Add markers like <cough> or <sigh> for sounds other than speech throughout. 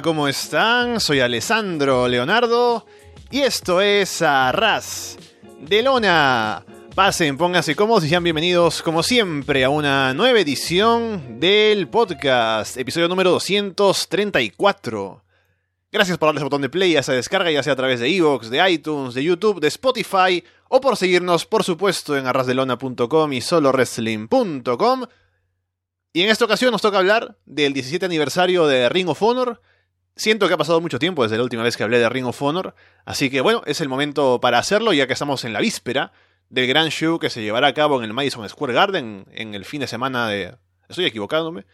¿cómo están? Soy Alessandro Leonardo y esto es Arras de Lona. Pasen, pónganse cómodos y sean bienvenidos, como siempre, a una nueva edición del podcast, episodio número 234. Gracias por darle ese botón de play a esa descarga, ya sea a través de Evox, de iTunes, de YouTube, de Spotify, o por seguirnos, por supuesto, en arrasdelona.com y solowrestling.com. Y en esta ocasión nos toca hablar del 17 aniversario de Ring of Honor. Siento que ha pasado mucho tiempo desde la última vez que hablé de Ring of Honor, así que bueno, es el momento para hacerlo ya que estamos en la víspera del gran show que se llevará a cabo en el Madison Square Garden en el fin de semana de... Estoy equivocándome.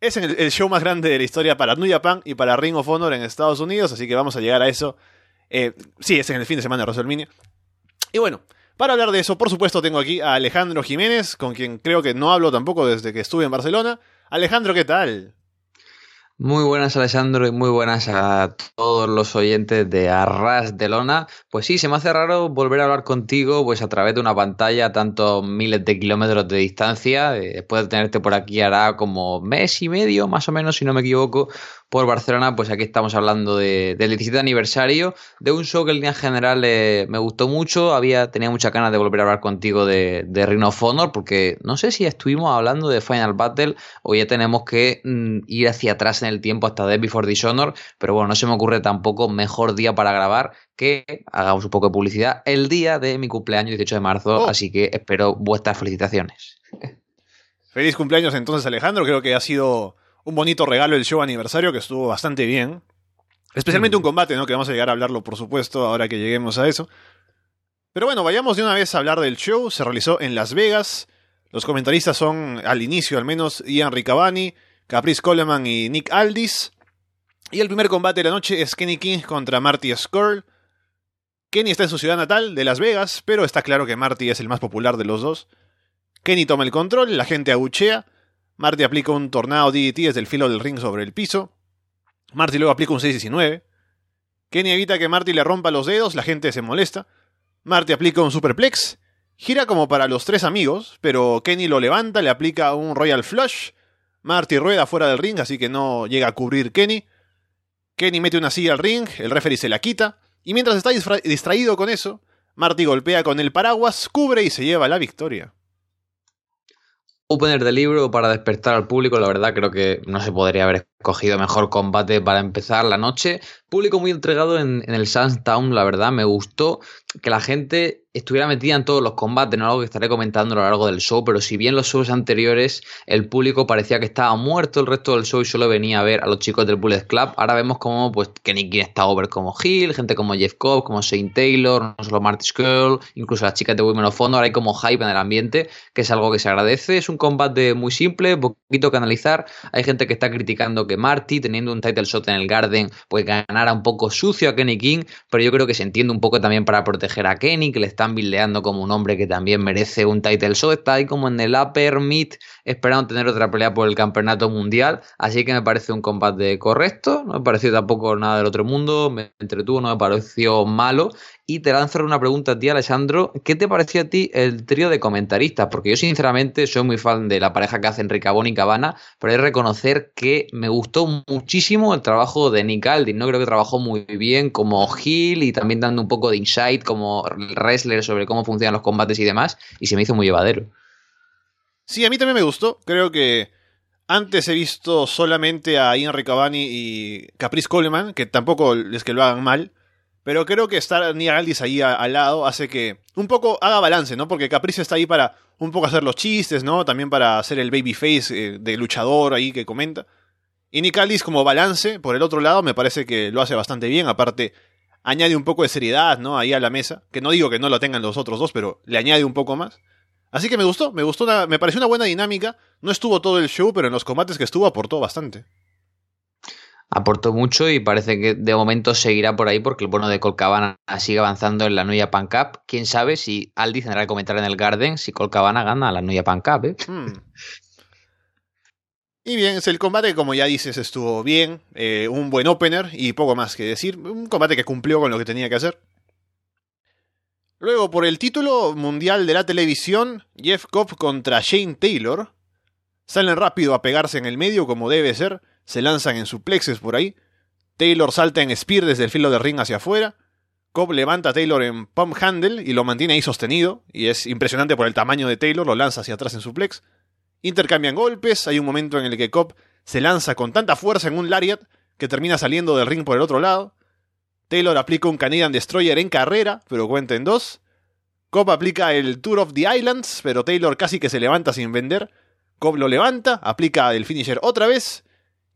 Es el, show más grande de la historia para New Japan y para Ring of Honor en Estados Unidos, así que vamos a llegar a eso. Eh, sí, es en el fin de semana de WrestleMania. Y bueno, para hablar de eso, por supuesto, tengo aquí a Alejandro Jiménez, con quien creo que no hablo tampoco desde que estuve en Barcelona. Alejandro, ¿qué tal? Muy buenas Alessandro y muy buenas a todos los oyentes de Arras de Lona. Pues sí, se me hace raro volver a hablar contigo pues a través de una pantalla a tantos miles de kilómetros de distancia. Eh, después de tenerte por aquí hará como mes y medio, más o menos, si no me equivoco, por Barcelona, pues aquí estamos hablando de, del 17 aniversario, de un show que en línea general eh, me gustó mucho, había, tenía muchas ganas de volver a hablar contigo de, de Ring of Honor, porque no sé si estuvimos hablando de Final Battle o ya tenemos que mm, ir hacia atrás en el tiempo hasta Death Before Dishonor, pero bueno, no se me ocurre tampoco mejor día para grabar que hagamos un poco de publicidad el día de mi cumpleaños 18 de marzo, oh. así que espero vuestras felicitaciones. Feliz cumpleaños entonces Alejandro, creo que ha sido un bonito regalo el show aniversario que estuvo bastante bien. Especialmente un combate, ¿no? Que vamos a llegar a hablarlo, por supuesto, ahora que lleguemos a eso. Pero bueno, vayamos de una vez a hablar del show. Se realizó en Las Vegas. Los comentaristas son, al inicio al menos, Ian Riccabani, Caprice Coleman y Nick Aldis. Y el primer combate de la noche es Kenny King contra Marty Skrull. Kenny está en su ciudad natal, de Las Vegas, pero está claro que Marty es el más popular de los dos. Kenny toma el control, la gente abuchea, Marty aplica un tornado DDT desde el filo del ring sobre el piso. Marty luego aplica un 619. Kenny evita que Marty le rompa los dedos, la gente se molesta. Marty aplica un superplex. Gira como para los tres amigos, pero Kenny lo levanta, le aplica un Royal Flush. Marty rueda fuera del ring, así que no llega a cubrir Kenny. Kenny mete una silla al ring, el referee se la quita. Y mientras está distraído con eso, Marty golpea con el paraguas, cubre y se lleva la victoria. Opener de libro para despertar al público, la verdad creo que no se podría haber escogido mejor combate para empezar la noche. Público muy entregado en, en el Sunstown, la verdad, me gustó que la gente estuviera metida en todos los combates, no algo que estaré comentando a lo largo del show, pero si bien los shows anteriores el público parecía que estaba muerto el resto del show y solo venía a ver a los chicos del Bullet Club, ahora vemos como pues Kenny King está over como Hill, gente como Jeff Cobb, como Shane Taylor, no solo Marty Skrull, incluso las chicas de Women of Honor, hay como hype en el ambiente, que es algo que se agradece, es un combate muy simple, poquito que analizar, hay gente que está criticando que Marty, teniendo un title shot en el Garden, pues ganara un poco sucio a Kenny King, pero yo creo que se entiende un poco también para proteger a Kenny, que le están como un hombre que también merece un title shot, está ahí como en el upper mid, esperando tener otra pelea por el campeonato mundial, así que me parece un combate correcto, no me pareció tampoco nada del otro mundo, me entretuvo, no me pareció malo, y te lanzo una pregunta a ti, Alessandro. ¿Qué te pareció a ti el trío de comentaristas? Porque yo, sinceramente, soy muy fan de la pareja que hacen Ricabón y Cabana, pero hay que reconocer que me gustó muchísimo el trabajo de Nick Aldin. No creo que trabajó muy bien como Gil y también dando un poco de insight como wrestler sobre cómo funcionan los combates y demás, y se me hizo muy llevadero. Sí, a mí también me gustó. Creo que antes he visto solamente a Ian Riccaboni y Caprice Coleman, que tampoco es que lo hagan mal. Pero creo que estar Nia ahí al lado hace que un poco haga balance, ¿no? Porque Caprice está ahí para un poco hacer los chistes, ¿no? También para hacer el babyface eh, de luchador ahí que comenta. Y Nick Aldis como balance, por el otro lado, me parece que lo hace bastante bien. Aparte, añade un poco de seriedad, ¿no? Ahí a la mesa. Que no digo que no lo tengan los otros dos, pero le añade un poco más. Así que me gustó, me gustó, me pareció una buena dinámica. No estuvo todo el show, pero en los combates que estuvo aportó bastante aportó mucho y parece que de momento seguirá por ahí porque el bono de Colcabana sigue avanzando en la Nuya Pan Cup. Quién sabe si Aldi tendrá que comentar en el Garden si Colcabana gana la Nuya Pan Cup. ¿eh? Hmm. Y bien, el combate, como ya dices, estuvo bien. Eh, un buen opener y poco más que decir. Un combate que cumplió con lo que tenía que hacer. Luego, por el título mundial de la televisión, Jeff Cobb contra Shane Taylor. Salen rápido a pegarse en el medio como debe ser se lanzan en suplexes por ahí. Taylor salta en spear desde el filo de ring hacia afuera. Cobb levanta a Taylor en pump handle y lo mantiene ahí sostenido. Y es impresionante por el tamaño de Taylor, lo lanza hacia atrás en suplex. Intercambian golpes, hay un momento en el que Cobb se lanza con tanta fuerza en un lariat que termina saliendo del ring por el otro lado. Taylor aplica un Canadian Destroyer en carrera, pero cuenta en dos. Cobb aplica el Tour of the Islands, pero Taylor casi que se levanta sin vender. Cobb lo levanta, aplica el finisher otra vez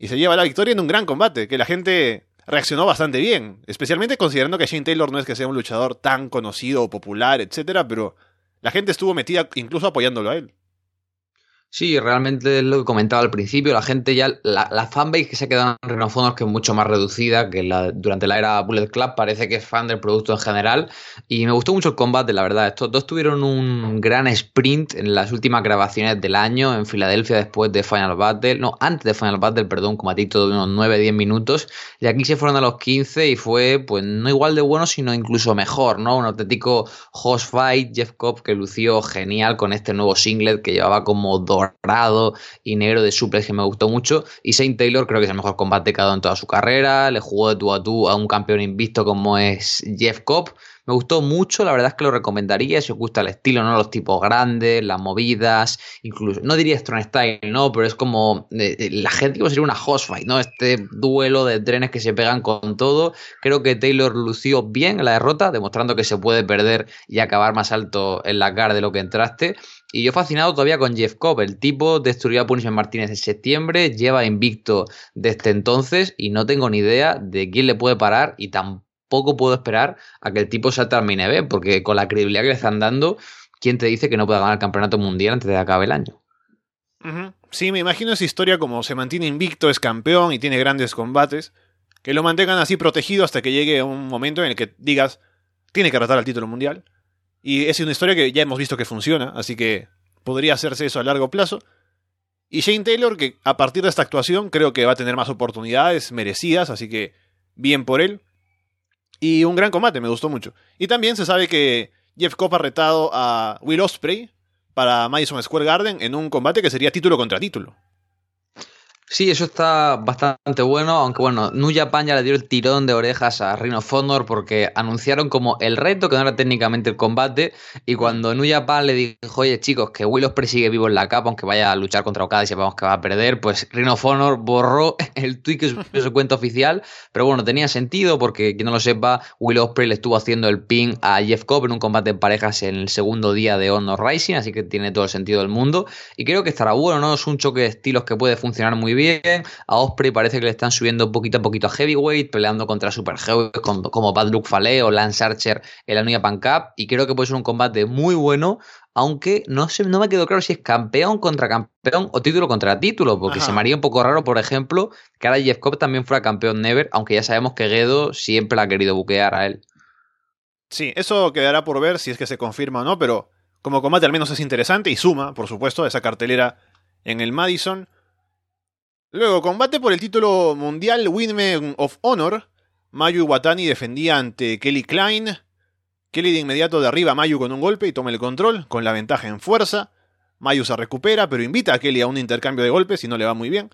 y se lleva la victoria en un gran combate, que la gente reaccionó bastante bien, especialmente considerando que Shane Taylor no es que sea un luchador tan conocido o popular, etcétera, pero la gente estuvo metida incluso apoyándolo a él. Sí, realmente es lo que comentaba al principio, la gente ya, la, fanbase que se ha quedado en Reno que es mucho más reducida que la, durante la era Bullet Club, parece que es fan del producto en general y me gustó mucho el combate, la verdad. Estos dos tuvieron un gran sprint en las últimas grabaciones del año en Filadelfia después de Final Battle, no, antes de Final Battle, perdón, un combatito de unos 9-10 minutos y aquí se fueron a los 15 y fue pues no igual de bueno, sino incluso mejor, ¿no? Un auténtico host fight, Jeff Cobb que lució genial con este nuevo singlet que llevaba como dos dorado y negro de suplex que me gustó mucho. Y Saint Taylor creo que es el mejor combate que ha dado en toda su carrera. Le jugó de tú a tú a un campeón invisto como es Jeff Cobb. Me gustó mucho, la verdad es que lo recomendaría si os gusta el estilo, ¿no? Los tipos grandes, las movidas, incluso, no diría Strong Style, ¿no? Pero es como, la gente iba a ser una host fight, ¿no? Este duelo de trenes que se pegan con todo. Creo que Taylor lució bien en la derrota, demostrando que se puede perder y acabar más alto en la cara de lo que entraste. Y yo fascinado todavía con Jeff Cobb. El tipo destruyó a Punishment Martínez en septiembre, lleva invicto desde entonces y no tengo ni idea de quién le puede parar y tampoco puedo esperar a que el tipo salte al main porque con la credibilidad que le están dando, ¿quién te dice que no pueda ganar el campeonato mundial antes de que acabe el año? Sí, me imagino esa historia como se mantiene invicto, es campeón y tiene grandes combates, que lo mantengan así protegido hasta que llegue un momento en el que digas, tiene que tratar al título mundial. Y es una historia que ya hemos visto que funciona, así que podría hacerse eso a largo plazo. Y Shane Taylor, que a partir de esta actuación creo que va a tener más oportunidades merecidas, así que bien por él. Y un gran combate, me gustó mucho. Y también se sabe que Jeff Cobb ha retado a Will Osprey para Madison Square Garden en un combate que sería título contra título. Sí, eso está bastante bueno, aunque bueno, New Japan ya le dio el tirón de orejas a Rhino Honor porque anunciaron como el reto que no era técnicamente el combate y cuando New Japan le dijo, oye chicos, que Will Ospreay sigue vivo en la capa aunque vaya a luchar contra Okada y sepamos que va a perder, pues Rhino Honor borró <laughs> el tweet que subió su cuenta oficial, pero bueno, tenía sentido porque quien no lo sepa, Will Ospreay le estuvo haciendo el pin a Jeff Cobb en un combate en parejas en el segundo día de Honor Rising, así que tiene todo el sentido del mundo y creo que estará bueno, ¿no? Es un choque de estilos que puede funcionar muy bien bien. A Osprey parece que le están subiendo poquito a poquito a Heavyweight, peleando contra Super Heavyweight como Bad Luck Fale o Lance Archer en la New Pan Cup. Y creo que puede ser un combate muy bueno, aunque no, sé, no me quedó claro si es campeón contra campeón o título contra título, porque se me haría un poco raro, por ejemplo, que ahora Jeff Cobb también fuera campeón Never, aunque ya sabemos que Gedo siempre la ha querido buquear a él. Sí, eso quedará por ver si es que se confirma o no, pero como combate al menos es interesante y suma, por supuesto, a esa cartelera en el Madison. Luego, combate por el título mundial Women of Honor. Mayu Watani defendía ante Kelly Klein. Kelly de inmediato derriba a Mayu con un golpe y toma el control, con la ventaja en fuerza. Mayu se recupera, pero invita a Kelly a un intercambio de golpes y no le va muy bien.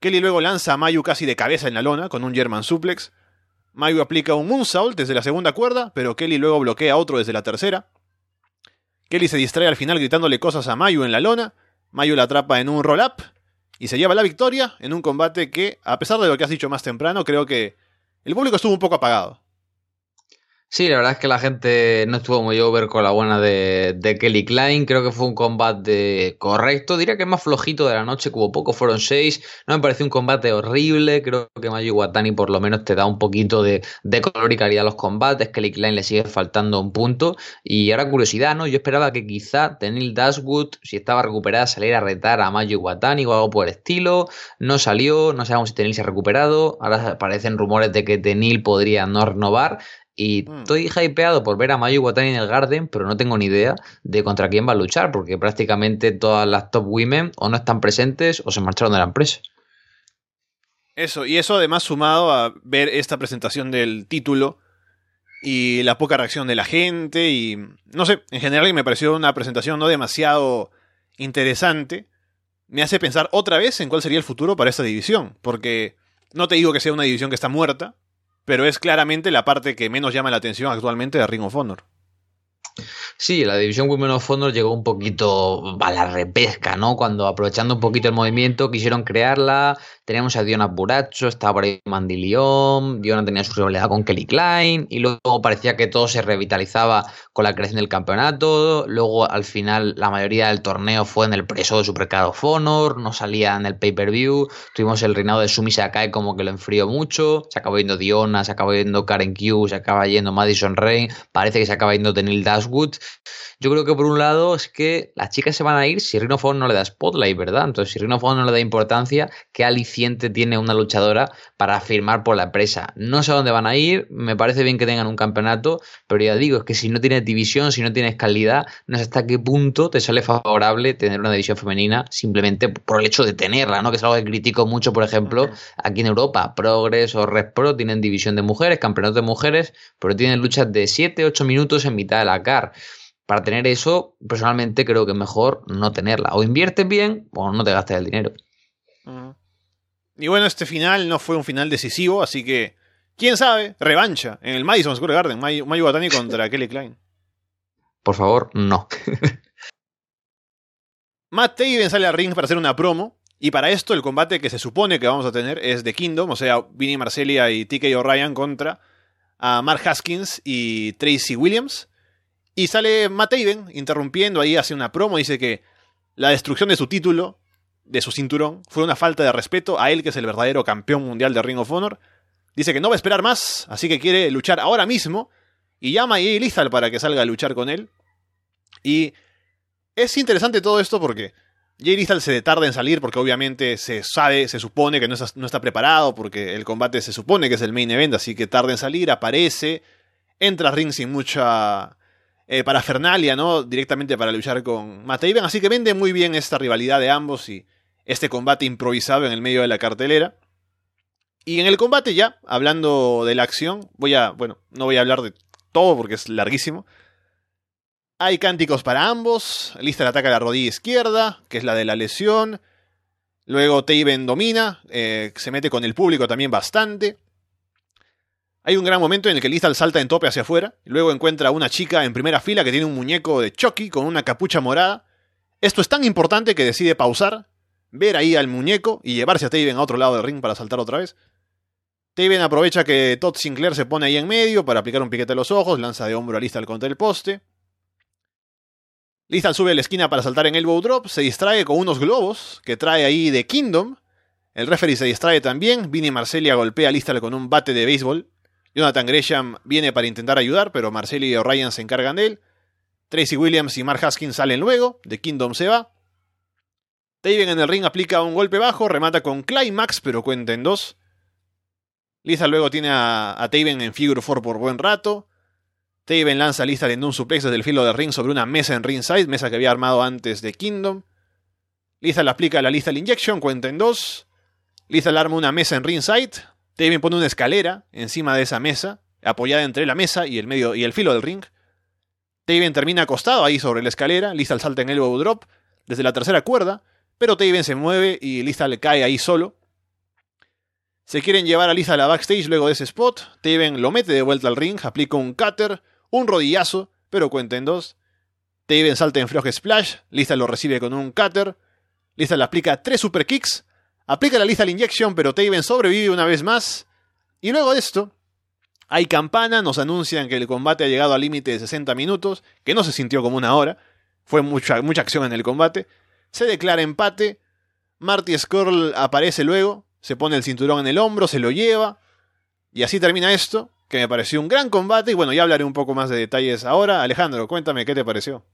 Kelly luego lanza a Mayu casi de cabeza en la lona con un German suplex. Mayu aplica un moonsault desde la segunda cuerda, pero Kelly luego bloquea otro desde la tercera. Kelly se distrae al final gritándole cosas a Mayu en la lona. Mayu la atrapa en un roll-up y se lleva la victoria en un combate que, a pesar de lo que has dicho más temprano, creo que el público estuvo un poco apagado. Sí, la verdad es que la gente no estuvo muy over con la buena de, Kelly Klein. Creo que fue un combate correcto. Diría que es más flojito de la noche, hubo poco, fueron seis. No me pareció un combate horrible. Creo que Mayu Watani por lo menos te da un poquito de, color y calidad a los combates. Kelly Klein le sigue faltando un punto. Y ahora curiosidad, ¿no? Yo esperaba que quizá Tenil Dashwood, si estaba recuperada, saliera a retar a Mayu Watani o algo por el estilo. No salió, no sabemos si Tenil se ha recuperado. Ahora aparecen rumores de que Tenil podría no renovar. Y mm. estoy hypeado por ver a Mayu Watani en el Garden, pero no tengo ni idea de contra quién va a luchar, porque prácticamente todas las top women o no están presentes o se marcharon de la empresa. Eso, y eso además sumado a ver esta presentación del título y la poca reacción de la gente y no sé, en general me pareció una presentación no demasiado interesante. me hace pensar otra vez en cuál sería el futuro para esta división, porque no te digo que sea una división que está muerta, pero es claramente la parte que menos llama la atención actualmente de Ring of Honor. Sí, la división Women of Honor llegó un poquito a la repesca, ¿no? Cuando aprovechando un poquito el movimiento quisieron crearla. Teníamos a Diona Buracho, estaba por ahí Mandy Leon, Diona tenía su rivalidad con Kelly Klein y luego parecía que todo se revitalizaba con la creación del campeonato. Luego al final la mayoría del torneo fue en el preso de Supercard of Honor, no salía en el pay-per-view. Tuvimos el reinado de Sumi Sakai como que lo enfrió mucho. Se acabó yendo Diona, se acabó yendo Karen Q, se acaba yendo Madison Rain, parece que se acaba yendo Tenil Dashwood. Yo creo que por un lado es que las chicas se van a ir si Ring of Honor no le da spotlight, ¿verdad? Entonces, si Ring of Honor no le da importancia, ¿qué tiene una luchadora para firmar por la empresa? No sé a dónde van a ir, me parece bien que tengan un campeonato, pero ya digo, es que si no tienes división, si no tienes calidad, no sé hasta qué punto te sale favorable tener una división femenina simplemente por el hecho de tenerla, ¿no? Que es algo que critico mucho, por ejemplo, aquí en Europa. Progress o Red Pro tienen división de mujeres, campeonato de mujeres, pero tienen luchas de 7, 8 minutos en mitad de la car para tener eso, personalmente creo que es mejor no tenerla. O inviertes bien o no te gastes el dinero. Y bueno, este final no fue un final decisivo, así que, quién sabe, revancha en el Madison Square Garden, Mayu, Batani contra Kelly Klein. Por favor, no. <laughs> Matt Taven sale al ring para hacer una promo. Y para esto el combate que se supone que vamos a tener es de Kingdom, o sea, Vinnie Marcelia y TK O'Ryan contra a Mark Haskins y Tracy Williams. Y sale Matt Taven interrumpiendo ahí, hace una promo, dice que la destrucción de su título, de su cinturón, fue una falta de respeto a él, que es el verdadero campeón mundial de Ring of Honor. Dice que no va a esperar más, así que quiere luchar ahora mismo. Y llama a Jay para que salga a luchar con él. Y es interesante todo esto porque Jay se tarda en salir porque obviamente se sabe, se supone que no está, preparado porque el combate se supone que es el main event, así que tarda en salir, aparece, entra ring sin mucha eh, para Fernalia, ¿no? Directamente para luchar con Matt Así que vende muy bien esta rivalidad de ambos y este combate improvisado en el medio de la cartelera. Y en el combate ya, hablando de la acción, voy a, bueno, no voy a hablar de todo porque es larguísimo. Hay cánticos para ambos. Lista ataca la rodilla izquierda, que es la de la lesión. Luego Taven domina, eh, se mete con el público también bastante. Hay un gran momento en el que Lethal salta en tope hacia afuera, luego encuentra a una chica en primera fila que tiene un muñeco de Chucky con una capucha morada. Esto es tan importante que decide pausar, ver ahí al muñeco y llevarse a Taven a otro lado del ring para saltar otra vez. Taven aprovecha que Todd Sinclair se pone ahí en medio para aplicar un piquete a los ojos, lanza de hombro a Lethal contra el poste. Lethal sube a la esquina para saltar en elbow drop, se distrae con unos globos que trae ahí de Kingdom. El referee se distrae también, Vinny Marcelia golpea a Lethal con un bate de béisbol Jonathan Gresham viene para intentar ayudar, pero Marcelli y O'Ryan se encargan de él. Tracy Williams y Mark Haskins salen luego, The Kingdom se va. Taven en el ring aplica un golpe bajo, remata con Climax, pero cuenta en dos. Lisa luego tiene a, Taven en Figure 4 por buen rato. Taven lanza a Lisa en un suplex desde el filo del ring sobre una mesa en ringside, mesa que había armado antes de Kingdom. Lisa le aplica la Lethal Injection, cuenta en dos. Lisa le arma una mesa en ringside, Taven pone una escalera encima de esa mesa, apoyada entre la mesa y el medio y el filo del ring. Taven termina acostado ahí sobre la escalera, Lizal salta en el elbow drop desde la tercera cuerda, pero Taven se mueve y le cae ahí solo. Se quieren llevar a Lisa a la backstage luego de ese spot. Taven lo mete de vuelta al ring, aplica un cutter, un rodillazo, pero cuenta en dos. Taven salta en Frog Splash, Lisa lo recibe con un cutter. Lisa le aplica tres super kicks, Aplica la lista la inyección, pero Taven sobrevive una vez más. Y luego de esto, hay campana, nos anuncian que el combate ha llegado al límite de 60 minutos, que no se sintió como una hora. Fue mucha, mucha acción en el combate. Se declara empate. Marty Skrull aparece luego, se pone el cinturón en el hombro, se lo lleva. Y así termina esto, que me pareció un gran combate. Y bueno, ya hablaré un poco más de detalles ahora. Alejandro, cuéntame qué te pareció.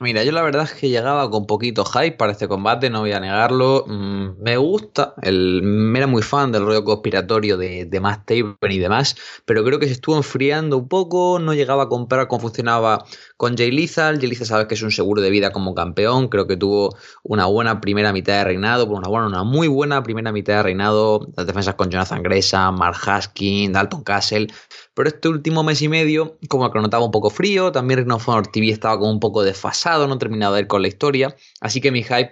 Mira, yo la verdad es que llegaba con poquito hype para este combate, no voy a negarlo. Mm, me gusta, el, era muy fan del rollo conspiratorio de, de Matt Taven y demás, pero creo que se estuvo enfriando un poco, no llegaba a comprar cómo funcionaba con Jay Lethal. Jay Lethal sabes que es un seguro de vida como campeón, creo que tuvo una buena primera mitad de reinado, una buena, una muy buena primera mitad de reinado, las defensas con Jonathan Gresham, Mark Haskin, Dalton Castle, pero este último mes y medio, como que notaba un poco frío, también Honor TV estaba como un poco desfasado, no terminado de ir con la historia, así que mi hype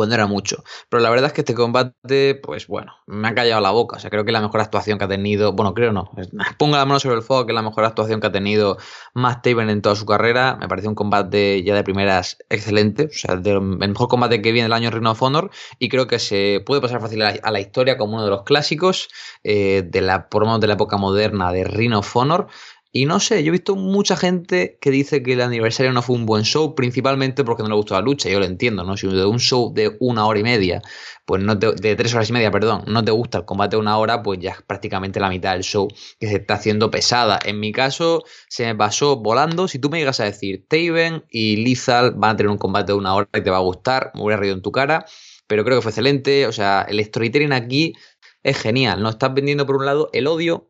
pues no era mucho. Pero la verdad es que este combate, pues bueno, me ha callado la boca. O sea, creo que la mejor actuación que ha tenido, bueno, creo no, ponga la mano sobre el fuego, que es la mejor actuación que ha tenido Matt Taven en toda su carrera. Me parece un combate ya de primeras excelente, o sea, el mejor combate que viene el año Ring of Honor y creo que se puede pasar fácil a la, historia como uno de los clásicos eh, de la, por de la época moderna de Ring of Honor. Y no sé, yo he visto mucha gente que dice que el aniversario no fue un buen show, principalmente porque no le gustó la lucha, yo lo entiendo, ¿no? Si de un show de una hora y media, pues no de tres horas y media, perdón, no te gusta el combate de una hora, pues ya es prácticamente la mitad del show que se está haciendo pesada. En mi caso, se me pasó volando. Si tú me llegas a decir, Taven y Lizal van a tener un combate de una hora y te va a gustar, me hubiera reído en tu cara, pero creo que fue excelente. O sea, el storytelling aquí es genial. No estás vendiendo por un lado el odio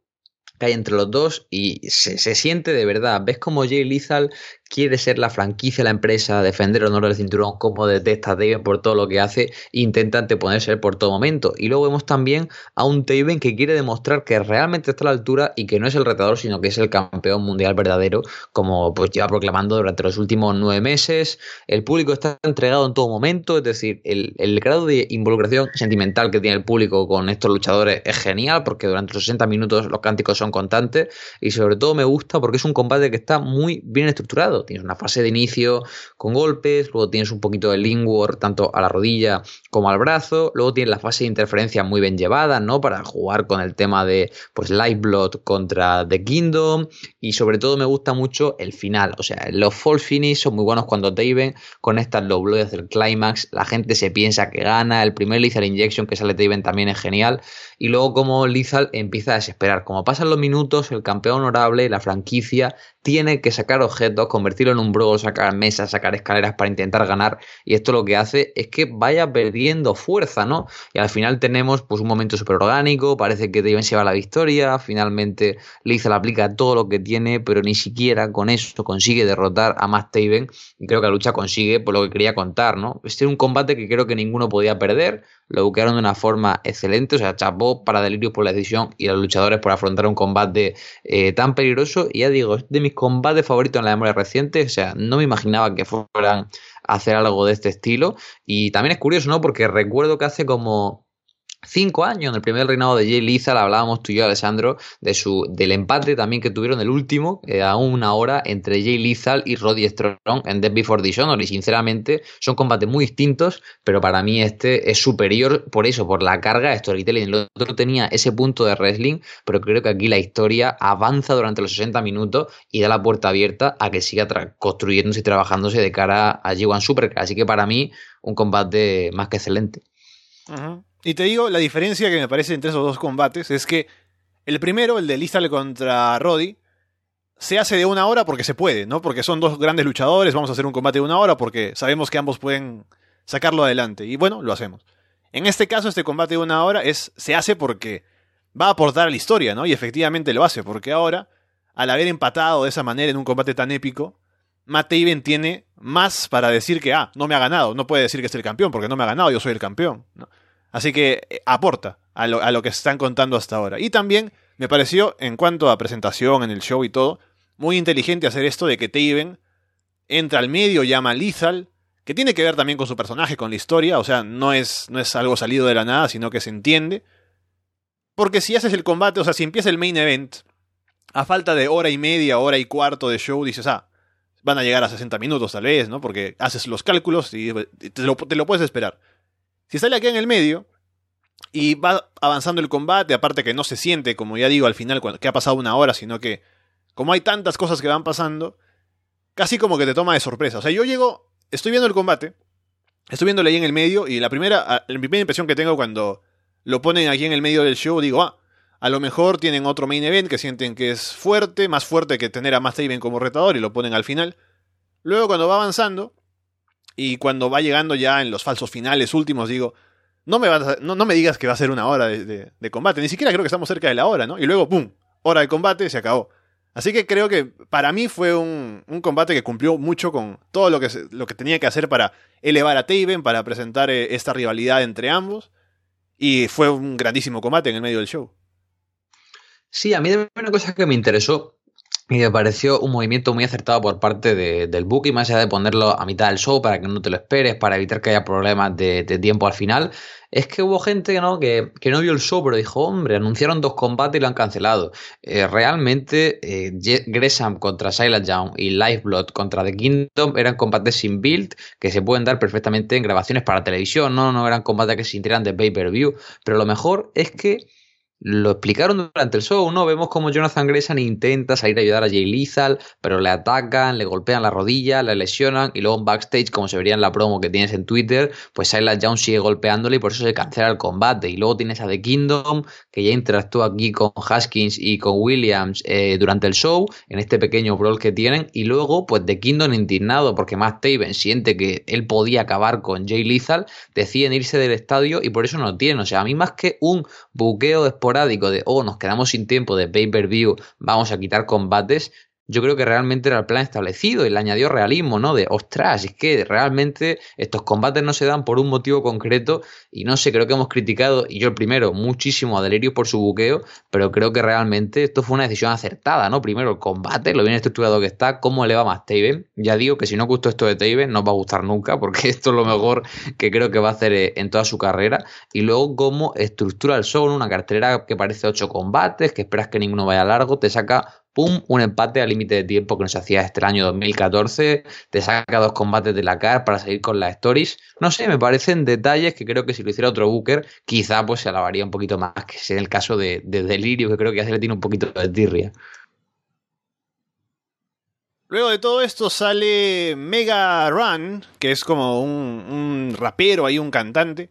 que hay entre los dos y se, se siente de verdad. Ves como Jay Lethal quiere ser la franquicia, la empresa, defender el honor del cinturón, como detesta Taven por todo lo que hace, intenta anteponerse por todo momento. Y luego vemos también a un Taven que quiere demostrar que realmente está a la altura y que no es el retador, sino que es el campeón mundial verdadero, como pues lleva proclamando durante los últimos nueve meses. El público está entregado en todo momento, es decir, el, el grado de involucración sentimental que tiene el público con estos luchadores es genial, porque durante los 60 minutos los cánticos son constantes y sobre todo me gusta porque es un combate que está muy bien estructurado Tienes una fase de inicio con golpes, luego tienes un poquito de lingua tanto a la rodilla como al brazo, luego tienes la fase de interferencia muy bien llevada, ¿no? Para jugar con el tema de pues Blood contra The Kingdom y sobre todo me gusta mucho el final, o sea, los false finish son muy buenos cuando Taven conectan los blows del climax, la gente se piensa que gana, el primer Lethal Injection que sale Taven también es genial y luego como Lethal empieza a desesperar, como pasan los minutos, el campeón honorable, la franquicia tiene que sacar objetos, convertirlo en un brawl, sacar mesas, sacar escaleras para intentar ganar. Y esto lo que hace es que vaya perdiendo fuerza, ¿no? Y al final tenemos pues un momento súper orgánico, parece que Taven se la victoria, finalmente Lisa le aplica todo lo que tiene, pero ni siquiera con eso consigue derrotar a Matt Taven. Y creo que la lucha consigue por lo que quería contar, ¿no? Este es un combate que creo que ninguno podía perder, lo buquearon de una forma excelente, o sea, chapó para Delirios por la decisión y los luchadores por afrontar un combate eh, tan peligroso. Y ya digo, es de mis combates favoritos en la memoria reciente, o sea, no me imaginaba que fueran hacer algo de este estilo. Y también es curioso, ¿no? Porque recuerdo que hace como cinco años, en el primer reinado de Jay Lethal, hablábamos tú y yo, Alessandro, de su, del empate también que tuvieron el último, eh, a una hora, entre Jay Lethal y Roddy Strong en Death Before Dishonor. Y sinceramente, son combates muy distintos, pero para mí este es superior por eso, por la carga de storytelling. El otro tenía ese punto de wrestling, pero creo que aquí la historia avanza durante los 60 minutos y da la puerta abierta a que siga construyéndose y trabajándose de cara a G1 Super. Así que para mí, un combate más que excelente. Y te digo, la diferencia que me parece entre esos dos combates es que el primero, el de Lizal contra Roddy, se hace de una hora porque se puede, ¿no? Porque son dos grandes luchadores, vamos a hacer un combate de una hora porque sabemos que ambos pueden sacarlo adelante. Y bueno, lo hacemos. En este caso, este combate de una hora es, se hace porque va a aportar a la historia, ¿no? Y efectivamente lo hace, porque ahora, al haber empatado de esa manera en un combate tan épico, Matt Taven tiene más para decir que, ah, no me ha ganado. No puede decir que es el campeón, porque no me ha ganado, yo soy el campeón. ¿no? Así que eh, aporta a lo, a lo que están contando hasta ahora. Y también me pareció, en cuanto a presentación en el show y todo, muy inteligente hacer esto de que Taven entra al medio, llama a Lethal, que tiene que ver también con su personaje, con la historia, o sea, no es, no es algo salido de la nada, sino que se entiende. Porque si haces el combate, o sea, si empieza el main event, a falta de hora y media, hora y cuarto de show, dices, ah, van a llegar a 60 minutos tal vez, ¿no? Porque haces los cálculos y te lo, te lo puedes esperar. Si sale aquí en el medio y va avanzando el combate, aparte que no se siente, como ya digo, al final que ha pasado una hora, sino que como hay tantas cosas que van pasando, casi como que te toma de sorpresa. O sea, yo llego, estoy viendo el combate, estoy viéndole ahí en el medio y la primera, la primera impresión que tengo cuando lo ponen aquí en el medio del show, digo, ah, a lo mejor tienen otro main event que sienten que es fuerte, más fuerte que tener a Matt Taven como retador y lo ponen al final. Luego cuando va avanzando, y cuando va llegando ya en los falsos finales últimos, digo, no me, no, me digas que va a ser una hora de, combate, ni siquiera creo que estamos cerca de la hora, ¿no? Y luego, ¡pum! Hora de combate, se acabó. Así que creo que para mí fue un, combate que cumplió mucho con todo lo que, lo que tenía que hacer para elevar a Taven, para presentar eh, esta rivalidad entre ambos. Y fue un grandísimo combate en el medio del show. Sí, a mí una cosa que me interesó Y me pareció un movimiento muy acertado por parte del booking, más allá de ponerlo a mitad del show para que no te lo esperes, para evitar que haya problemas de, tiempo al final. Es que hubo gente ¿no? Que, que, no vio el show, pero dijo, hombre, anunciaron dos combates y lo han cancelado. Eh, realmente, eh, Gresham contra Silent Young y Lifeblood contra The Kingdom eran combates sin build que se pueden dar perfectamente en grabaciones para televisión, no, no eran combates que se integran de pay-per-view. Pero lo mejor es que lo explicaron durante el show, ¿no? Vemos como Jonathan Grayson intenta salir a ayudar a Jay Lethal, pero le atacan, le golpean la rodilla, le lesionan y luego en backstage, como se vería en la promo que tienes en Twitter, pues Silas Jones sigue golpeándole y por eso se cancela el combate. Y luego tienes a The Kingdom, que ya interactúa aquí con Haskins y con Williams eh, durante el show, en este pequeño brawl que tienen, y luego pues The Kingdom indignado porque Matt Taven siente que él podía acabar con Jay Lethal, deciden irse del estadio y por eso no tienen. O sea, a mí más que un buqueo de de, oh, nos quedamos sin tiempo de pay-per-view, vamos a quitar combates, yo creo que realmente era el plan establecido y le añadió realismo, ¿no? De, ostras, es que realmente estos combates no se dan por un motivo concreto y no sé, creo que hemos criticado, y yo el primero, muchísimo a Delirious por su buqueo, pero creo que realmente esto fue una decisión acertada, ¿no? Primero el combate, lo bien estructurado que está, cómo le va más Taven. Ya digo que si no gustó esto de Taven, no va a gustar nunca, porque <laughs> esto es lo mejor que creo que va a hacer eh, en toda su carrera. Y luego cómo estructura el show, una cartera que parece ocho combates, que esperas que ninguno vaya largo, te saca pum, un empate al límite de tiempo que nos hacía este año 2014, te saca dos combates de la CAR para seguir con las stories. No sé, me parecen detalles que creo que si lo hiciera otro Booker, quizá pues se alabaría un poquito más, que es el caso de, Delirio, que creo que ya se le tiene un poquito de tirria. Luego de todo esto sale Mega Run, que es como un, un rapero ahí, un cantante,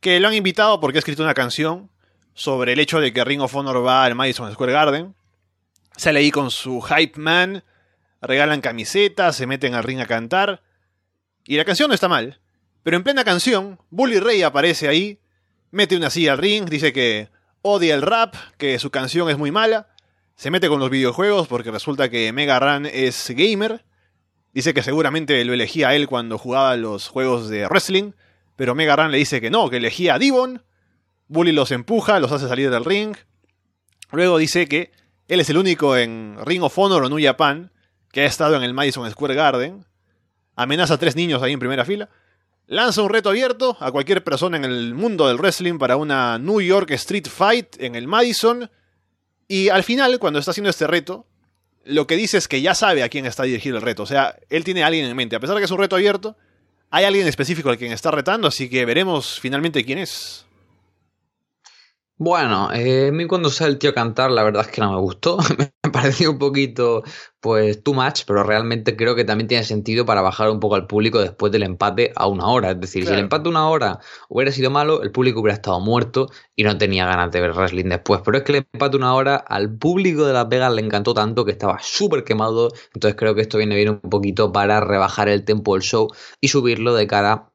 que lo han invitado porque ha escrito una canción sobre el hecho de que Ring of Honor va al Madison Square Garden Sale ahí con su hype man, regalan camisetas, se meten al ring a cantar. Y la canción no está mal. Pero en plena canción, Bully Ray aparece ahí, mete una silla al ring, dice que odia el rap, que su canción es muy mala. Se mete con los videojuegos porque resulta que Mega Ran es gamer. Dice que seguramente lo elegía a él cuando jugaba los juegos de wrestling. Pero Mega Ran le dice que no, que elegía a Divon. Bully los empuja, los hace salir del ring. Luego dice que él es el único en Ring of Honor o New Japan que ha estado en el Madison Square Garden. Amenaza a tres niños ahí en primera fila. Lanza un reto abierto a cualquier persona en el mundo del wrestling para una New York Street Fight en el Madison. Y al final, cuando está haciendo este reto, lo que dice es que ya sabe a quién está dirigido el reto. O sea, él tiene a alguien en mente. A pesar de que es un reto abierto, hay alguien específico al quien está retando, así que veremos finalmente quién es. Bueno, eh, a mí cuando sale el tío a cantar, la verdad es que no me gustó. <laughs> me pareció un poquito, pues, too much, pero realmente creo que también tiene sentido para bajar un poco al público después del empate a una hora. Es decir, si el empate a una hora hubiera sido malo, el público hubiera estado muerto y no tenía ganas de ver wrestling después. Pero es que el empate a una hora al público de Las Vegas le encantó tanto que estaba súper quemado. Entonces creo que esto viene bien un poquito para rebajar el tempo del show y subirlo de cara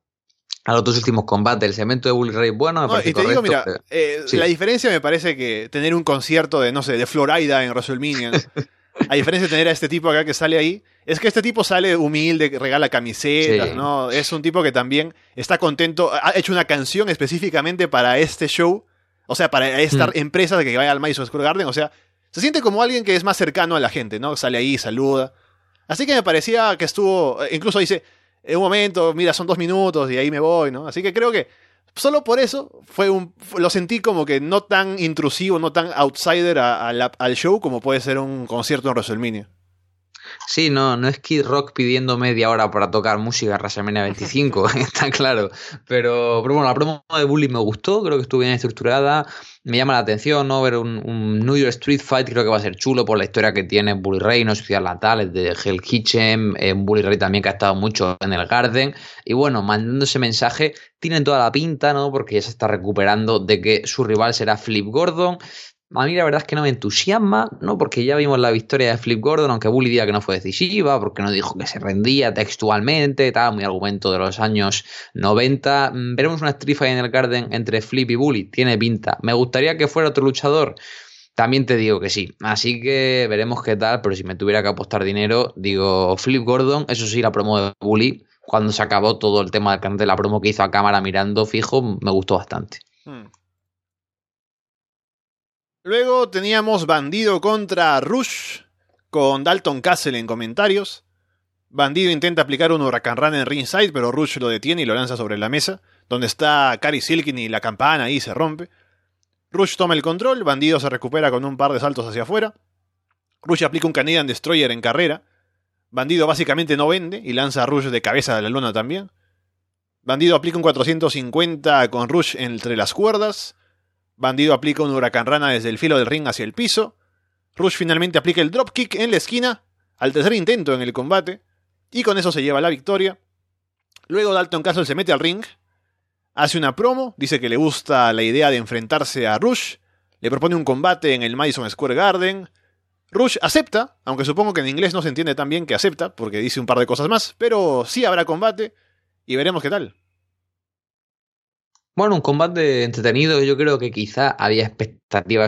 a los dos últimos combates. El cemento de Bully Ray, bueno, me y te digo, mira, eh, la diferencia me parece que tener un concierto de, no sé, de Florida en WrestleMania, <laughs> a diferencia de tener a este tipo acá que sale ahí, es que este tipo sale humilde, regala camisetas, ¿no? Es un tipo que también está contento, ha hecho una canción específicamente para este show, o sea, para esta mm. empresa de que vaya al Madison Square Garden, o sea, se siente como alguien que es más cercano a la gente, ¿no? Sale ahí, saluda. Así que me parecía que estuvo, incluso dice, en un momento, mira, son dos minutos y ahí me voy, ¿no? Así que creo que solo por eso fue un, lo sentí como que no tan intrusivo, no tan outsider al show como puede ser un concierto en WrestleMania. Sí, no, no es Kid Rock pidiendo media hora para tocar música WrestleMania <laughs> 25, <laughs> está claro. Pero, pero bueno, la promo de Bully me gustó, creo que estuvo bien estructurada. Me llama la atención, ¿no? Ver un, New York Street Fight, creo que va a ser chulo por la historia que tiene Bully Ray, ¿no? Su ciudad natal, es de Hell Kitchen, eh, Bully Ray también que ha estado mucho en el Garden. Y bueno, mandando ese mensaje, tienen toda la pinta, ¿no? Porque ya se está recuperando de que su rival será Flip Gordon. A mí la verdad es que no me entusiasma, ¿no? Porque ya vimos la victoria de Flip Gordon, aunque Bully diga que no fue decisiva, porque no dijo que se rendía textualmente, tal, muy argumento de los años 90. Mm, veremos una Street en el Garden entre Flip y Bully, tiene pinta. Me gustaría que fuera otro luchador. También te digo que sí. Así que veremos qué tal, pero si me tuviera que apostar dinero, digo Flip Gordon, eso sí, la promo de Bully, cuando se acabó todo el tema de la promo que hizo a cámara mirando fijo, me gustó bastante. Hmm. Luego teníamos Bandido contra Rush, con Dalton Castle en comentarios. Bandido intenta aplicar un huracán run en ringside, pero Rush lo detiene y lo lanza sobre la mesa, donde está Cary Silkin y la campana ahí se rompe. Rush toma el control, Bandido se recupera con un par de saltos hacia afuera. Rush aplica un Canadian Destroyer en carrera. Bandido básicamente no vende y lanza a Rush de cabeza de la luna también. Bandido aplica un 450 con Rush entre las cuerdas. Bandido aplica un huracán rana desde el filo del ring hacia el piso. Rush finalmente aplica el dropkick en la esquina, al tercer intento en el combate y con eso se lleva la victoria. Luego Dalton Castle se mete al ring, hace una promo, dice que le gusta la idea de enfrentarse a Rush, le propone un combate en el Madison Square Garden. Rush acepta, aunque supongo que en inglés no se entiende tan bien que acepta, porque dice un par de cosas más, pero sí habrá combate y veremos qué tal. Bueno, un combate entretenido, yo creo que quizá había expectativas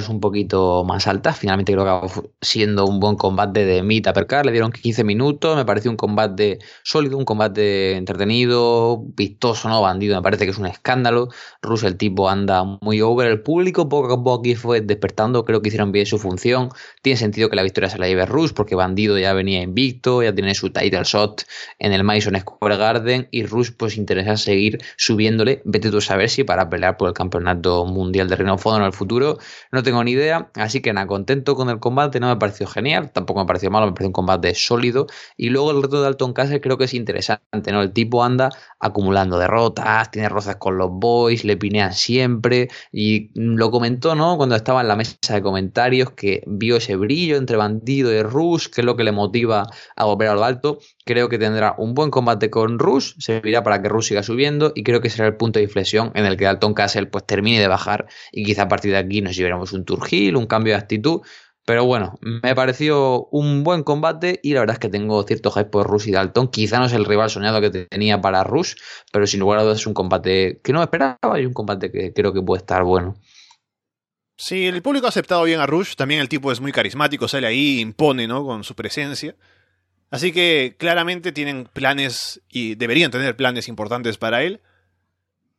un poquito más altas. Finalmente creo que acabó siendo un buen combate de mitad per le dieron 15 minutos, me pareció un combate sólido, un combate entretenido, vistoso, no bandido, me parece que es un escándalo. Rus el tipo anda muy over, el público poco a poco aquí fue despertando, creo que hicieron bien su función. Tiene sentido que la victoria se la lleve Rus porque bandido ya venía invicto, ya tiene su title shot en el Madison Square Garden y Rus pues interesa seguir subiéndole, vete tú a saber si para pelear por el campeonato mundial de Reino Fondo en el futuro. No tengo ni idea, así que nada, contento con el combate, no me pareció genial, tampoco me pareció malo, me pareció un combate sólido. Y luego el reto de Alton Castle creo que es interesante, ¿no? El tipo anda acumulando derrotas, tiene rozas con los boys, le pinean siempre y lo comentó, ¿no? Cuando estaba en la mesa de comentarios que vio ese brillo entre bandido y Rush, que es lo que le motiva a volver lo alto. Creo que tendrá un buen combate con Rush, servirá para que Rush siga subiendo y creo que será el punto de inflexión en el que Dalton Castle pues termine de bajar y quizá a partir de aquí nos llevaremos un Turgil, un cambio de actitud. Pero bueno, me pareció un buen combate y la verdad es que tengo cierto hype por Rush y Dalton. Quizá no es el rival soñado que tenía para Rush, pero sin lugar a dudas es un combate que no me esperaba y un combate que creo que puede estar bueno. Sí, el público ha aceptado bien a Rush. También el tipo es muy carismático, sale ahí, impone, ¿no? Con su presencia. Así que claramente tienen planes y deberían tener planes importantes para él.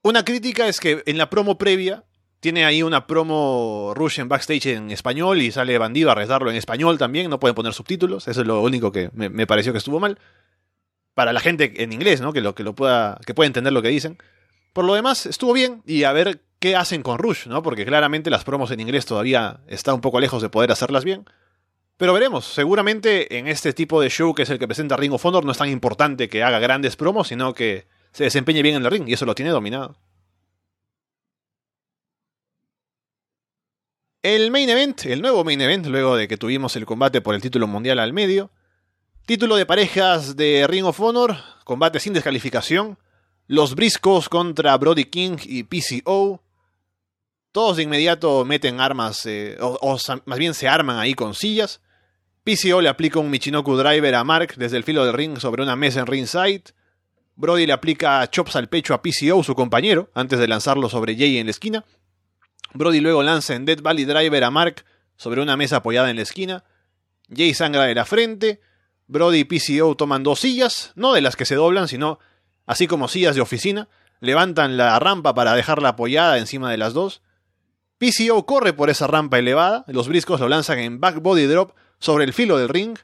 Una crítica es que en la promo previa tiene ahí una promo Rush en backstage en español y sale bandido a rezarlo en español también. No pueden poner subtítulos. Eso es lo único que me, pareció que estuvo mal. Para la gente en inglés, ¿no? Que lo, que pueda, que pueda entender lo que dicen. Por lo demás, estuvo bien. Y a ver qué hacen con Rush, ¿no? Porque claramente las promos en inglés todavía está un poco lejos de poder hacerlas bien. Pero veremos, seguramente en este tipo de show que es el que presenta Ring of Honor no es tan importante que haga grandes promos, sino que se desempeñe bien en el ring y eso lo tiene dominado. El main event, el nuevo main event, luego de que tuvimos el combate por el título mundial al medio. Título de parejas de Ring of Honor, combate sin descalificación. Los Briscos contra Brody King y PCO. Todos de inmediato meten armas, eh, o más bien se arman ahí con sillas. PCO le aplica un Michinoku Driver a Mark desde el filo del ring sobre una mesa en ringside. Brody le aplica chops al pecho a PCO, su compañero, antes de lanzarlo sobre Jay en la esquina. Brody luego lanza en Dead Valley Driver a Mark sobre una mesa apoyada en la esquina. Jay sangra de la frente. Brody y PCO toman dos sillas, no de las que se doblan, sino así como sillas de oficina. Levantan la rampa para dejarla apoyada encima de las dos. PCO corre por esa rampa elevada. Los briscos lo lanzan en back body drop sobre el filo del ring.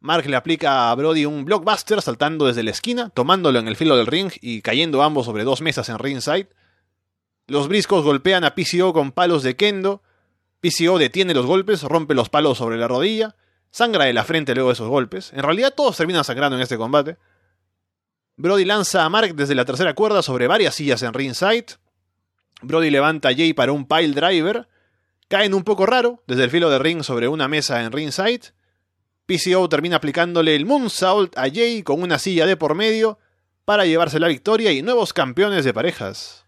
Mark le aplica a Brody un blockbuster saltando desde la esquina, tomándolo en el filo del ring y cayendo ambos sobre dos mesas en ringside. Los briscos golpean a PCO con palos de kendo. PCO detiene los golpes, rompe los palos sobre la rodilla, sangra de la frente luego de esos golpes. En realidad todos terminan sangrando en este combate. Brody lanza a Mark desde la tercera cuerda sobre varias sillas en ringside. Brody levanta a Jay para un pile driver caen un poco raro desde el filo de ring sobre una mesa en ringside. PCO termina aplicándole el Moonsault a Jay con una silla de por medio para llevarse la victoria y nuevos campeones de parejas.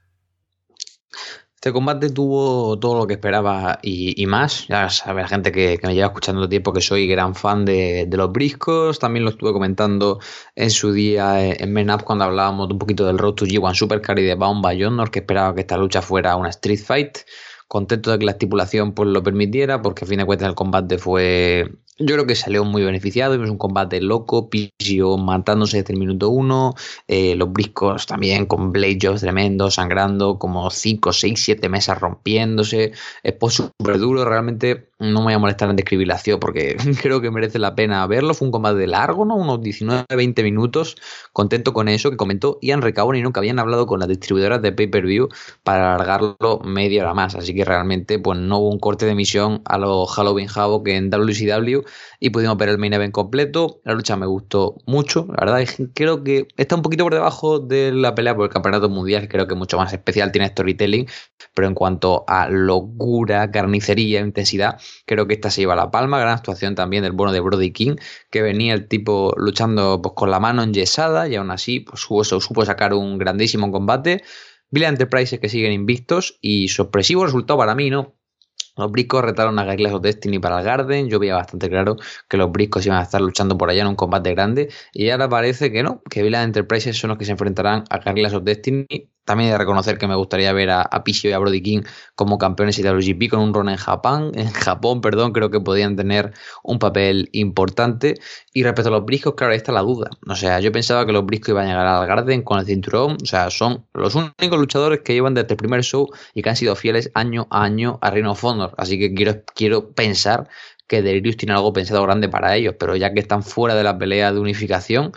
Este combate tuvo todo lo que esperaba y, más. Ya sabe la gente que, me lleva escuchando tiempo que soy gran fan de, los briscos. También lo estuve comentando en su día en Men Up cuando hablábamos un poquito del Road to G1 Supercar y de Bound by que esperaba que esta lucha fuera una Street Fight contento de que la estipulación pues lo permitiera, porque a fin de cuentas el combate fue Yo creo que salió muy beneficiado, vimos un combate loco, Pizio matándose desde el minuto uno, eh, los briscos también con blade jobs tremendos, sangrando, como 5, 6, 7 mesas rompiéndose, es súper duro, realmente no me voy a molestar en describir la acción porque <laughs> creo que merece la pena verlo, fue un combate largo, ¿no? Unos 19, 20 minutos, contento con eso que comentó Ian Recabón y nunca habían hablado con las distribuidoras de pay-per-view para alargarlo media hora más, así que realmente pues no hubo un corte de emisión a los Halloween Havoc en WCW y pudimos ver el main event completo. La lucha me gustó mucho, la verdad. Creo que está un poquito por debajo de la pelea por el campeonato mundial, creo que mucho más especial tiene storytelling, pero en cuanto a locura, carnicería, intensidad, creo que esta se lleva la palma. Gran actuación también del bueno de Brody King, que venía el tipo luchando pues, con la mano enyesada y aún así pues, supo, supo sacar un grandísimo combate. Villa Enterprises que siguen invictos y sorpresivo resultado para mí, ¿no? Los briscos retaron a Guerrillas of Destiny para el Garden. Yo veía bastante claro que los briscos iban a estar luchando por allá en un combate grande. Y ahora parece que no, que Villa Enterprises son los que se enfrentarán a Guerrillas of Destiny también de reconocer que me gustaría ver a, a y a Brody King como campeones IWGP con un run en Japón, en Japón, perdón, creo que podían tener un papel importante. Y respecto a los briscos, claro, ahí está la duda. O sea, yo pensaba que los briscos iban a llegar al Garden con el cinturón. O sea, son los únicos luchadores que llevan desde el primer show y que han sido fieles año a año a Reino of Honor. Así que quiero, quiero pensar que Delirious tiene algo pensado grande para ellos, pero ya que están fuera de la pelea de unificación,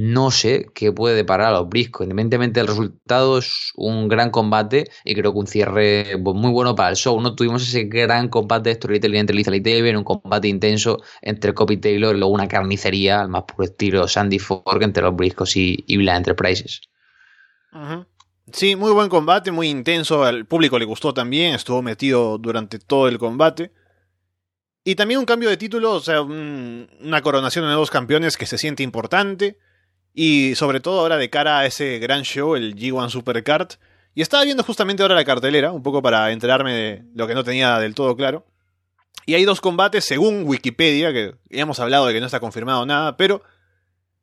no sé qué puede deparar a los briscos. Independientemente del resultado, es un gran combate y creo que un cierre pues, muy bueno para el show. No tuvimos ese gran combate de storytelling entre Lethal y Taylor, un combate intenso entre Copy Taylor y luego una carnicería al más puro estilo Sandy Fork entre los briscos y, y Enterprises. Sí, muy buen combate, muy intenso. Al público le gustó también, estuvo metido durante todo el combate. Y también un cambio de título, o sea, una coronación de nuevos campeones que se siente importante. Y sobre todo ahora de cara a ese gran show, el G1 Supercard. Y estaba viendo justamente ahora la cartelera, un poco para enterarme de lo que no tenía del todo claro. Y hay dos combates, según Wikipedia, que ya hemos hablado de que no está confirmado nada, pero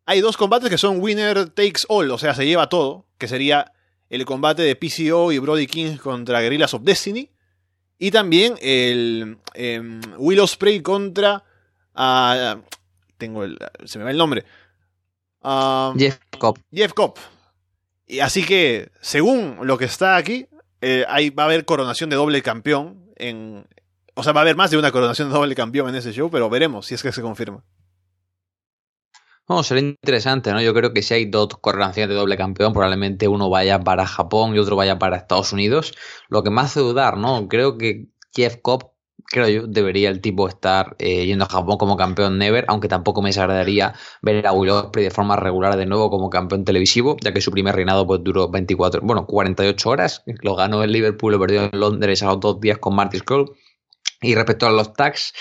hay dos combates que son winner takes all, o sea, se lleva todo, que sería el combate de PCO y Brody King contra Guerrillas of Destiny, y también el eh, Willow Spray contra... Uh, tengo el, se me va el nombre. Jeff Cobb. Jeff Cobb. Y así que, según lo que está aquí, eh, ahí va a haber coronación de doble campeón. En, o sea, va a haber más de una coronación de doble campeón en ese show, pero veremos si es que se confirma. Vamos, será interesante, ¿no? Yo creo que si hay dos coronaciones de doble campeón, probablemente uno vaya para Japón y otro vaya para Estados Unidos. Lo que me hace dudar, ¿no? Creo que Jeff Cobb creo yo, debería el tipo estar eh, yendo a Japón como campeón Never, aunque tampoco me desagradaría ver a Will Ospreay de forma regular de nuevo como campeón televisivo, ya que su primer reinado pues duró 24, bueno, 48 horas, lo ganó en Liverpool, lo perdió en Londres a los dos días con Marty Scroll. Y respecto a los tags,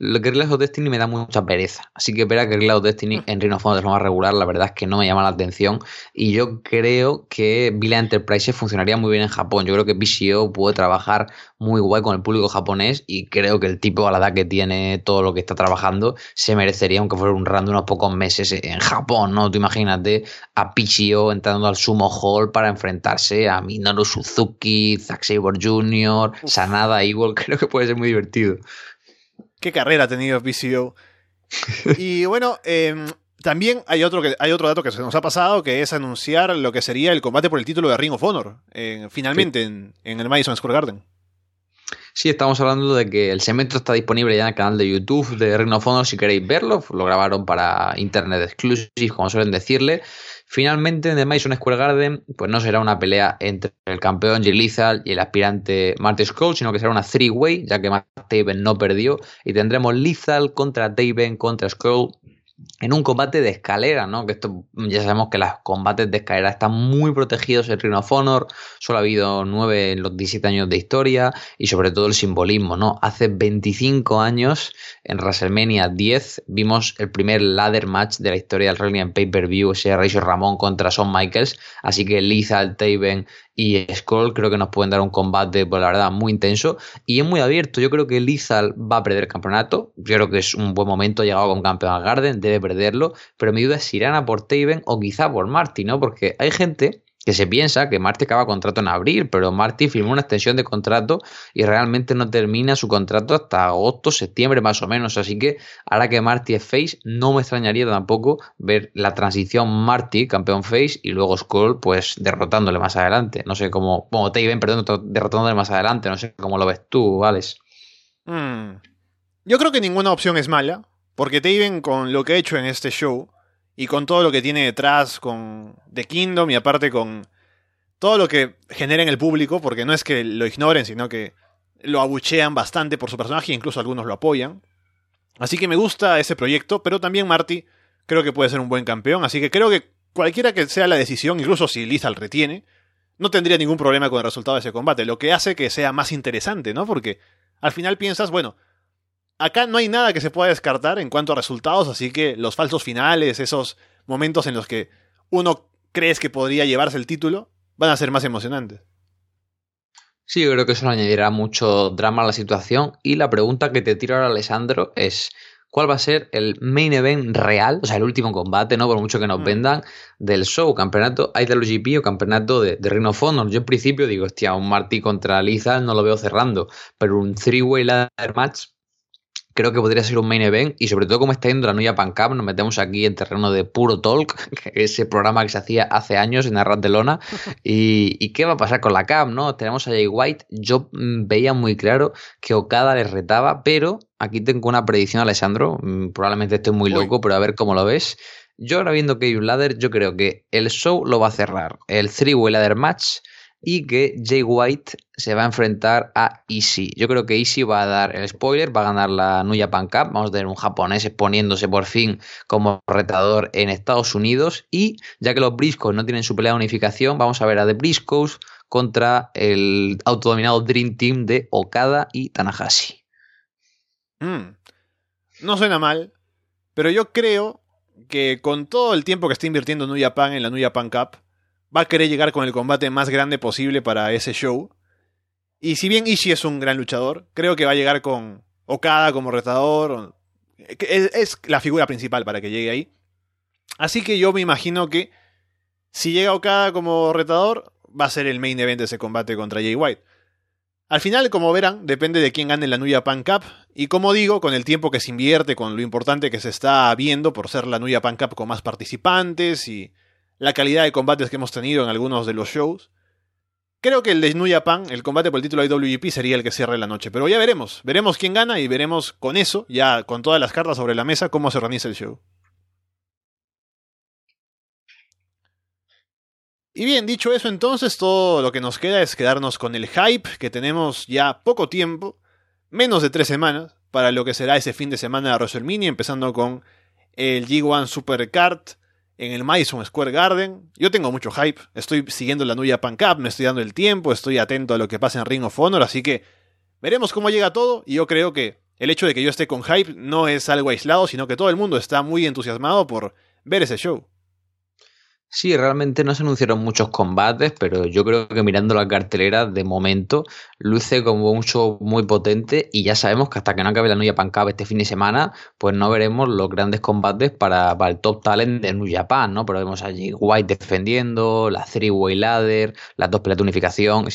lo que Guerrillas of Destiny me da mucha pereza. Así que ver a Guerrillas of Destiny mm. en Reino of de forma regular, la verdad es que no me llama la atención. Y yo creo que Villa Enterprise funcionaría muy bien en Japón. Yo creo que PCO puede trabajar muy guay con el público japonés y creo que el tipo a la edad que tiene todo lo que está trabajando se merecería, aunque fuera un run de unos pocos meses en Japón, ¿no? Tú imagínate a PCO entrando al Sumo Hall para enfrentarse a Minoru Suzuki, Zack Sabre Jr., Sanada Evil. <laughs> Creo que puede ser muy divertido. Qué carrera ha tenido PCO. y bueno, em, también hay otro, que, hay otro dato que se nos ha pasado, que es anunciar lo que sería el combate por el título de Ring of Honor, finalmente en, el Madison Square Garden. Sí, estamos hablando de que el segmento está disponible ya en el canal de YouTube de Ring of Honor si queréis verlo. Lo grabaron para Internet Exclusive, como suelen decirle. Finalmente, en el Madison Square Garden, pues no será una pelea entre el campeón Jay Lethal y el aspirante Marty Scroll, sino que será una three-way, ya que Matt Taven no perdió, y tendremos Lethal contra Taven contra Scroll en un combate de escalera, ¿no? Que esto ya sabemos que los combates de escalera están muy protegidos en Ring of Honor, solo ha habido nueve en los 17 años de historia y sobre todo el simbolismo, ¿no? Hace 25 años en WrestleMania 10 vimos el primer ladder match de la historia del wrestling en pay-per-view, ese Razor Ramón contra Shawn Michaels, así que Lethal, Taven y Scroll creo que nos pueden dar un combate, pues la verdad, muy intenso y es muy abierto. Yo creo que Lethal va a perder el campeonato. Yo creo que es un buen momento, ha llegado con campeón al Garden, debe perderlo, pero mi duda es si irán a por Taven o quizá por Marty, ¿no? Porque hay gente que se piensa que Marty acaba contrato en abril, pero Marty firmó una extensión de contrato y realmente no termina su contrato hasta agosto, septiembre más o menos. Así que ahora que Marty es face, no me extrañaría tampoco ver la transición Marty, campeón face, y luego Skull, pues derrotándole más adelante. No sé cómo, bueno, Taven, perdón, derrotándole más adelante. No sé cómo lo ves tú, Alex. Hmm. Yo creo que ninguna opción es mala, porque Taven con lo que ha hecho en este show y con todo lo que tiene detrás con The Kingdom y aparte con todo lo que genera en el público, porque no es que lo ignoren, sino que lo abuchean bastante por su personaje e incluso algunos lo apoyan. Así que me gusta ese proyecto, pero también Marty creo que puede ser un buen campeón, así que creo que cualquiera que sea la decisión, incluso si Lizal retiene, no tendría ningún problema con el resultado de ese combate, lo que hace que sea más interesante, ¿no? Porque al final piensas, bueno, acá no hay nada que se pueda descartar en cuanto a resultados, así que los falsos finales, esos momentos en los que uno crees que podría llevarse el título, van a ser más emocionantes. Sí, yo creo que eso le añadirá mucho drama a la situación. Y la pregunta que te tiro ahora, Alessandro, es cuál va a ser el main event real, o sea, el último combate, ¿no? Por mucho que nos mm. vendan, del show, campeonato IWGP o campeonato de, de Ring of Honor. Yo en principio digo, hostia, un Marty contra Liza no lo veo cerrando, pero un three-way ladder match creo que podría ser un main event y sobre todo como está yendo la Nuya Pan Cup, nos metemos aquí en terreno de puro talk, <laughs> ese programa que se hacía hace años en Arras de Lona <laughs> y, y, qué va a pasar con la Cup, ¿no? Tenemos a Jay White, yo mm, veía muy claro que Okada les retaba, pero aquí tengo una predicción, Alessandro, mm, probablemente estoy muy loco, pero a ver cómo lo ves. Yo ahora viendo que hay un ladder, yo creo que el show lo va a cerrar, el three-way ladder match y que Jay White se va a enfrentar a Easy. Yo creo que Easy va a dar el spoiler, va a ganar la New Japan Cup. Vamos a tener un japonés exponiéndose por fin como retador en Estados Unidos. Y ya que los Briscoes no tienen su pelea de unificación, vamos a ver a The Briscoes contra el autodominado Dream Team de Okada y Tanahashi. Mm. No suena mal, pero yo creo que con todo el tiempo que está invirtiendo New Japan en la New Japan Cup, va a querer llegar con el combate más grande posible para ese show. Y si bien Ishii es un gran luchador, creo que va a llegar con Okada como retador. Es, la figura principal para que llegue ahí. Así que yo me imagino que si llega Okada como retador, va a ser el main event de ese combate contra Jay White. Al final, como verán, depende de quién gane la Nuya Pan Cup. Y como digo, con el tiempo que se invierte, con lo importante que se está viendo por ser la Nuya Pan Cup con más participantes y la calidad de combates que hemos tenido en algunos de los shows. Creo que el de New Japan, el combate por el título IWGP, sería el que cierre la noche. Pero ya veremos. Veremos quién gana y veremos con eso, ya con todas las cartas sobre la mesa, cómo se organiza el show. Y bien, dicho eso, entonces todo lo que nos queda es quedarnos con el hype que tenemos ya poco tiempo, menos de tres semanas, para lo que será ese fin de semana de WrestleMania, empezando con el G1 Supercard en el Madison Square Garden. Yo tengo mucho hype, estoy siguiendo la Nuya Pan Cup, me estoy dando el tiempo, estoy atento a lo que pasa en Ring of Honor, así que veremos cómo llega todo y yo creo que el hecho de que yo esté con hype no es algo aislado, sino que todo el mundo está muy entusiasmado por ver ese show. Sí, realmente no se anunciaron muchos combates, pero yo creo que mirando la cartelera, de momento, luce como un show muy potente y ya sabemos que hasta que no acabe la New Japan Cup este fin de semana, pues no veremos los grandes combates para, el top talent de New Japan, ¿no? Pero vemos allí White defendiendo, la Three Way Ladder, las dos peleas de unificación,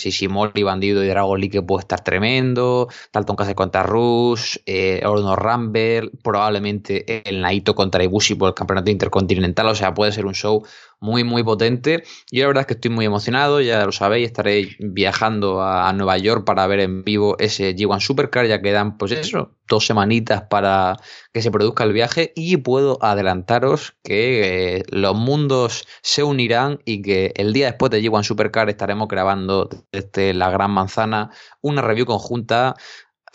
Bandido y Dragon Lee que puede estar tremendo, Dalton Castle contra Rush, eh, Orno Rumble, probablemente el Naito contra Ibushi por el campeonato intercontinental, o sea, puede ser un show muy, muy potente. Yo la verdad es que estoy muy emocionado, ya lo sabéis, estaré viajando a, Nueva York para ver en vivo ese G1 Supercar, ya quedan, pues eso, dos semanitas para que se produzca el viaje y puedo adelantaros que eh, los mundos se unirán y que el día después de G1 Supercar estaremos grabando desde la Gran Manzana una review conjunta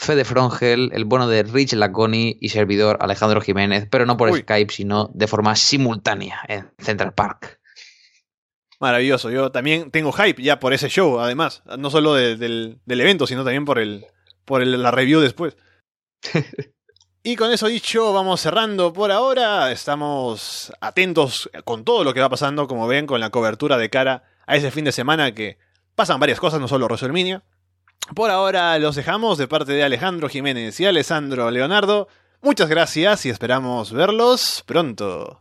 Fede Frongel, el bueno de Rich Laconi y servidor Alejandro Jiménez, pero no por Skype, sino de forma simultánea en Central Park. Maravilloso, yo también tengo hype ya por ese show, además, no solo del, evento, sino también por, el, por la review después. <laughs> y con eso dicho, vamos cerrando por ahora. Estamos atentos con todo lo que va pasando, como ven, con la cobertura de cara a ese fin de semana que pasan varias cosas, no solo WrestleMania. Por ahora los dejamos de parte de Alejandro Jiménez y Alessandro Leonardo. Muchas gracias y esperamos verlos pronto.